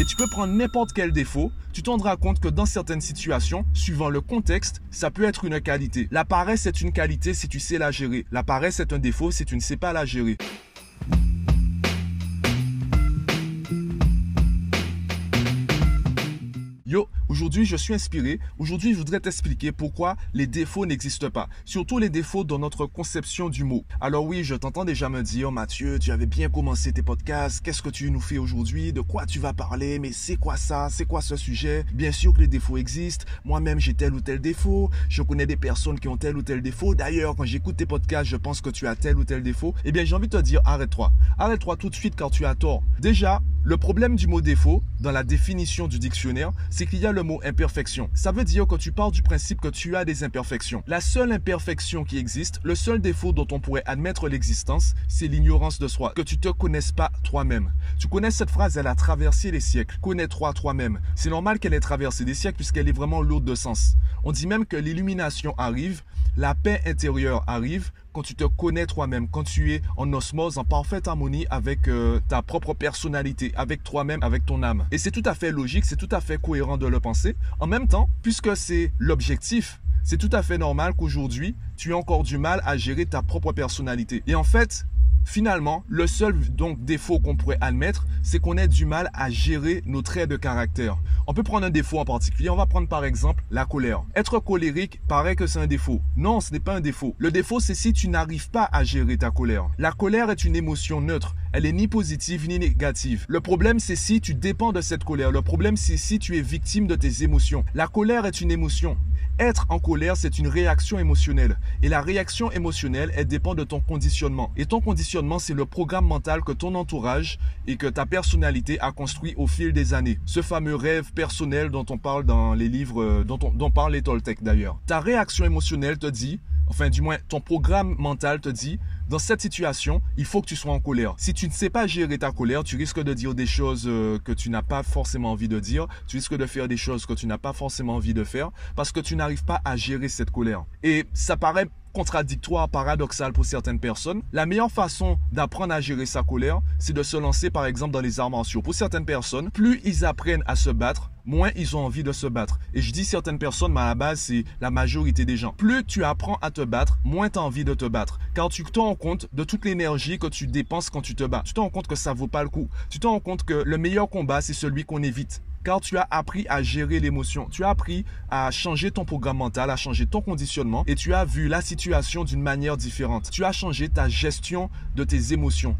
Et tu peux prendre n'importe quel défaut, tu te rendras compte que dans certaines situations, suivant le contexte, ça peut être une qualité. La paresse est une qualité si tu sais la gérer. La paresse est un défaut si tu ne sais pas la gérer. Aujourd'hui je suis inspiré. Aujourd'hui je voudrais t'expliquer pourquoi les défauts n'existent pas. Surtout les défauts dans notre conception du mot. Alors oui, je t'entends déjà me dire, Mathieu, tu avais bien commencé tes podcasts. Qu'est-ce que tu nous fais aujourd'hui? De quoi tu vas parler? Mais c'est quoi ça? C'est quoi ce sujet? Bien sûr que les défauts existent. Moi-même j'ai tel ou tel défaut. Je connais des personnes qui ont tel ou tel défaut. D'ailleurs, quand j'écoute tes podcasts, je pense que tu as tel ou tel défaut. Eh bien, j'ai envie de te dire, arrête-toi. Arrête-toi tout de suite quand tu as tort. Déjà, le problème du mot défaut, dans la définition du dictionnaire, c'est qu'il y a le mot imperfection. Ça veut dire que tu pars du principe que tu as des imperfections. La seule imperfection qui existe, le seul défaut dont on pourrait admettre l'existence, c'est l'ignorance de soi, que tu te connaisses pas toi-même. Tu connais cette phrase, elle a traversé les siècles. Connais-toi toi-même. C'est normal qu'elle ait traversé des siècles puisqu'elle est vraiment lourde de sens. On dit même que l'illumination arrive, la paix intérieure arrive quand tu te connais toi-même, quand tu es en osmose, en parfaite harmonie avec euh, ta propre personnalité, avec toi-même, avec ton âme. Et c'est tout à fait logique, c'est tout à fait cohérent de le penser. En même temps, puisque c'est l'objectif, c'est tout à fait normal qu'aujourd'hui, tu aies encore du mal à gérer ta propre personnalité. Et en fait, Finalement, le seul donc défaut qu'on pourrait admettre, c'est qu'on ait du mal à gérer nos traits de caractère. On peut prendre un défaut en particulier. On va prendre par exemple la colère. Être colérique paraît que c'est un défaut. Non, ce n'est pas un défaut. Le défaut, c'est si tu n'arrives pas à gérer ta colère. La colère est une émotion neutre. Elle est ni positive ni négative. Le problème, c'est si tu dépends de cette colère. Le problème, c'est si tu es victime de tes émotions. La colère est une émotion. Être en colère, c'est une réaction émotionnelle. Et la réaction émotionnelle, elle dépend de ton conditionnement. Et ton conditionnement, c'est le programme mental que ton entourage et que ta personnalité a construit au fil des années. Ce fameux rêve personnel dont on parle dans les livres, euh, dont, on, parle les Toltec d'ailleurs. Ta réaction émotionnelle te dit, enfin du moins ton programme mental te dit, dans cette situation, il faut que tu sois en colère. Si tu ne sais pas gérer ta colère, tu risques de dire des choses euh, que tu n'as pas forcément envie de dire. Tu risques de faire des choses que tu n'as pas forcément envie de faire parce que tu n'arrives pas à gérer cette colère. Et ça paraît contradictoire, paradoxal pour certaines personnes. La meilleure façon d'apprendre à gérer sa colère, c'est de se lancer par exemple dans les arts martiaux. Pour certaines personnes, plus ils apprennent à se battre, moins ils ont envie de se battre. Et je dis certaines personnes, mais à la base, c'est la majorité des gens. Plus tu apprends à te battre, moins tu as envie de te battre. Car tu te rends compte de toute l'énergie que tu dépenses quand tu te bats. Tu te rends compte que ça vaut pas le coup. Tu te rends compte que le meilleur combat, c'est celui qu'on évite car tu as appris à gérer l'émotion. Tu as appris à changer ton programme mental, à changer ton conditionnement et tu as vu la situation d'une manière différente. Tu as changé ta gestion de tes émotions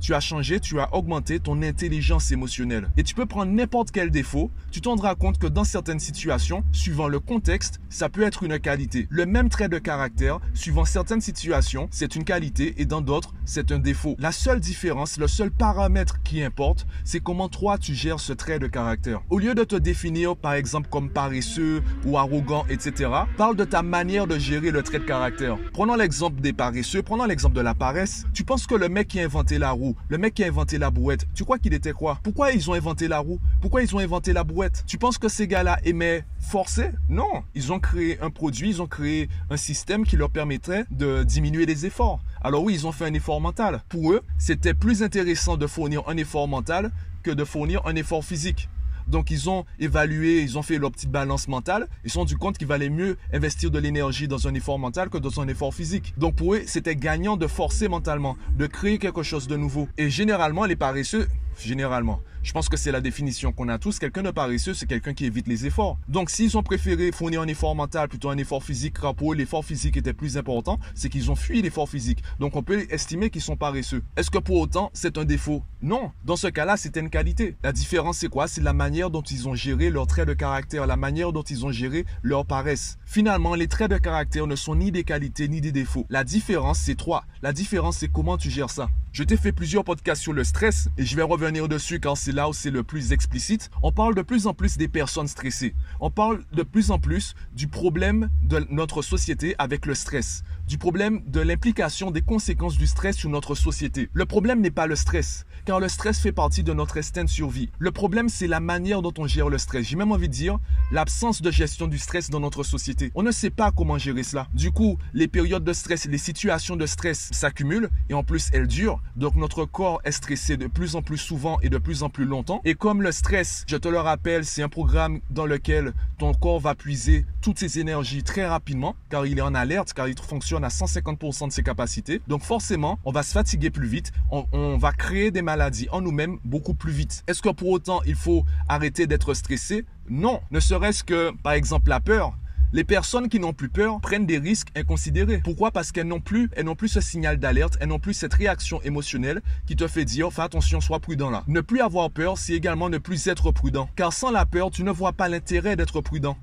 tu as changé, tu as augmenté ton intelligence émotionnelle. Et tu peux prendre n'importe quel défaut, tu te rendras compte que dans certaines situations, suivant le contexte, ça peut être une qualité. Le même trait de caractère, suivant certaines situations, c'est une qualité et dans d'autres, c'est un défaut. La seule différence, le seul paramètre qui importe, c'est comment toi tu gères ce trait de caractère. Au lieu de te définir par exemple comme paresseux ou arrogant, etc., parle de ta manière de gérer le trait de caractère. Prenons l'exemple des paresseux, prenons l'exemple de la paresse. Tu penses que le mec qui a inventé la roue, le mec qui a inventé la brouette, tu crois qu'il était quoi? Pourquoi ils ont inventé la roue? Pourquoi ils ont inventé la brouette? Tu penses que ces gars-là aimaient forcer? Non, ils ont créé un produit, ils ont créé un système qui leur permettrait de diminuer les efforts. Alors oui, ils ont fait un effort mental. Pour eux, c'était plus intéressant de fournir un effort mental que de fournir un effort physique. Donc, ils ont évalué, ils ont fait leur petite balance mentale. Ils se sont rendu compte qu'il valait mieux investir de l'énergie dans un effort mental que dans un effort physique. Donc, pour eux, c'était gagnant de forcer mentalement, de créer quelque chose de nouveau. Et généralement, les paresseux, généralement. Je pense que c'est la définition qu'on a tous. Quelqu'un de paresseux, c'est quelqu'un qui évite les efforts. Donc, s'ils ont préféré fournir un effort mental plutôt un effort physique, eux, l'effort physique était plus important, c'est qu'ils ont fui l'effort physique. Donc, on peut estimer qu'ils sont paresseux. Est-ce que pour autant, c'est un défaut? Non. Dans ce cas-là, c'est une qualité. La différence, c'est quoi? C'est la manière dont ils ont géré leur trait de caractère, la manière dont ils ont géré leur paresse. Finalement, les traits de caractère ne sont ni des qualités ni des défauts. La différence, c'est trois. La différence, c'est comment tu gères ça. Je t'ai fait plusieurs podcasts sur le stress et je vais revenir dessus quand c'est là où c'est le plus explicite. On parle de plus en plus des personnes stressées. On parle de plus en plus du problème de notre société avec le stress. Du problème de l'implication des conséquences du stress sur notre société. Le problème n'est pas le stress, car le stress fait partie de notre instinct de survie. Le problème, c'est la manière dont on gère le stress. J'ai même envie de dire l'absence de gestion du stress dans notre société. On ne sait pas comment gérer cela. Du coup, les périodes de stress, les situations de stress s'accumulent et en plus elles durent. Donc notre corps est stressé de plus en plus souvent et de plus en plus longtemps. Et comme le stress, je te le rappelle, c'est un programme dans lequel ton corps va puiser toutes ses énergies très rapidement car il est en alerte, car il fonctionne à 150% de ses capacités. Donc forcément, on va se fatiguer plus vite, on, va créer des maladies en nous-mêmes beaucoup plus vite. Est-ce que pour autant il faut arrêter d'être stressé? Non, ne serait-ce que par exemple la peur. Les personnes qui n'ont plus peur prennent des risques inconsidérés. Pourquoi? Parce qu'elles n'ont plus, elles n'ont plus ce signal d'alerte, elles n'ont plus cette réaction émotionnelle qui te fait dire fais attention, sois prudent là. Ne plus avoir peur, c'est également ne plus être prudent. Car sans la peur, tu ne vois pas l'intérêt d'être prudent.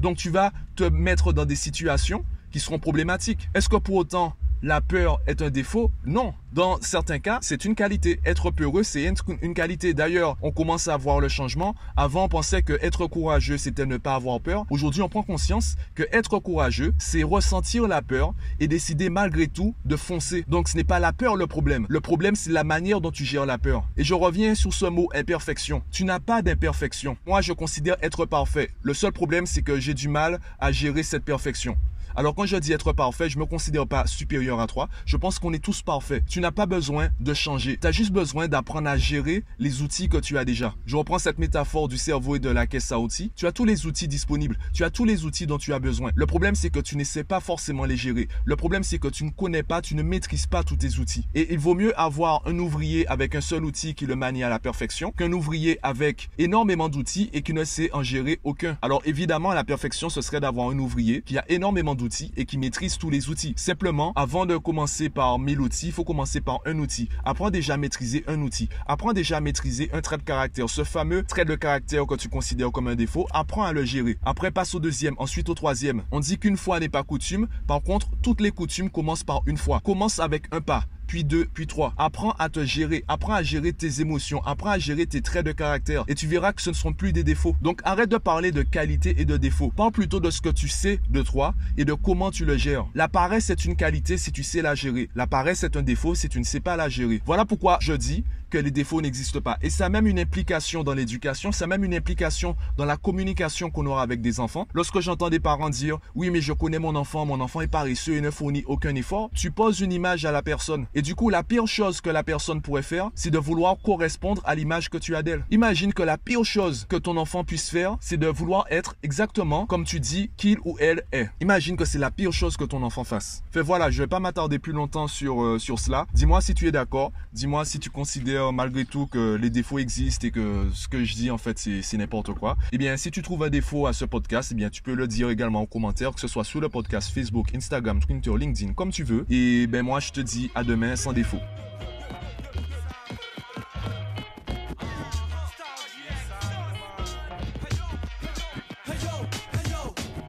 Donc tu vas te mettre dans des situations qui seront problématiques. Est-ce que pour autant la peur est un défaut? Non. Dans certains cas, c'est une qualité. Être peureux, c'est une qualité. D'ailleurs, on commence à voir le changement. Avant, on pensait que être courageux, c'était ne pas avoir peur. Aujourd'hui, on prend conscience que être courageux, c'est ressentir la peur et décider malgré tout de foncer. Donc, ce n'est pas la peur le problème. Le problème, c'est la manière dont tu gères la peur. Et je reviens sur ce mot imperfection. Tu n'as pas d'imperfection. Moi, je considère être parfait. Le seul problème, c'est que j'ai du mal à gérer cette perfection. Alors quand je dis être parfait, je me considère pas supérieur à toi. Je pense qu'on est tous parfaits. Tu n'as pas besoin de changer. Tu as juste besoin d'apprendre à gérer les outils que tu as déjà. Je reprends cette métaphore du cerveau et de la caisse à outils. Tu as tous les outils disponibles. Tu as tous les outils dont tu as besoin. Le problème, c'est que tu ne sais pas forcément les gérer. Le problème, c'est que tu ne connais pas, tu ne maîtrises pas tous tes outils. Et il vaut mieux avoir un ouvrier avec un seul outil qui le manie à la perfection qu'un ouvrier avec énormément d'outils et qui ne sait en gérer aucun. Alors évidemment, la perfection, ce serait d'avoir un ouvrier qui a énormément d'outils et qui maîtrise tous les outils. Simplement, avant de commencer par 1000 outils, il faut commencer par un outil. Apprends déjà à maîtriser un outil. Apprends déjà à maîtriser un trait de caractère. Ce fameux trait de caractère que tu considères comme un défaut, apprends à le gérer. Après, passe au deuxième, ensuite au troisième. On dit qu'une fois n'est pas coutume. Par contre, toutes les coutumes commencent par une fois. Commence avec un pas puis deux, puis trois. Apprends à te gérer, apprends à gérer tes émotions, apprends à gérer tes traits de caractère et tu verras que ce ne seront plus des défauts. Donc arrête de parler de qualité et de défauts. Parle plutôt de ce que tu sais de toi et de comment tu le gères. La paresse est une qualité si tu sais la gérer. La paresse est un défaut si tu ne sais pas la gérer. Voilà pourquoi je dis que les défauts n'existent pas. Et ça a même une implication dans l'éducation, ça a même une implication dans la communication qu'on aura avec des enfants. Lorsque j'entends des parents dire oui mais je connais mon enfant, mon enfant est paresseux et ne fournit aucun effort, tu poses une image à la personne. Et du coup, la pire chose que la personne pourrait faire, c'est de vouloir correspondre à l'image que tu as d'elle. Imagine que la pire chose que ton enfant puisse faire, c'est de vouloir être exactement comme tu dis qu'il ou elle est. Imagine que c'est la pire chose que ton enfant fasse. Fait voilà, je vais pas m'attarder plus longtemps sur, euh, sur cela. Dis-moi si tu es d'accord. Dis-moi si tu considères malgré tout que les défauts existent et que ce que je dis en fait c'est n'importe quoi. Eh bien, si tu trouves un défaut à ce podcast, eh bien tu peux le dire également en commentaire, que ce soit sur le podcast Facebook, Instagram, Twitter, LinkedIn, comme tu veux. Et ben moi je te dis à demain sans défaut.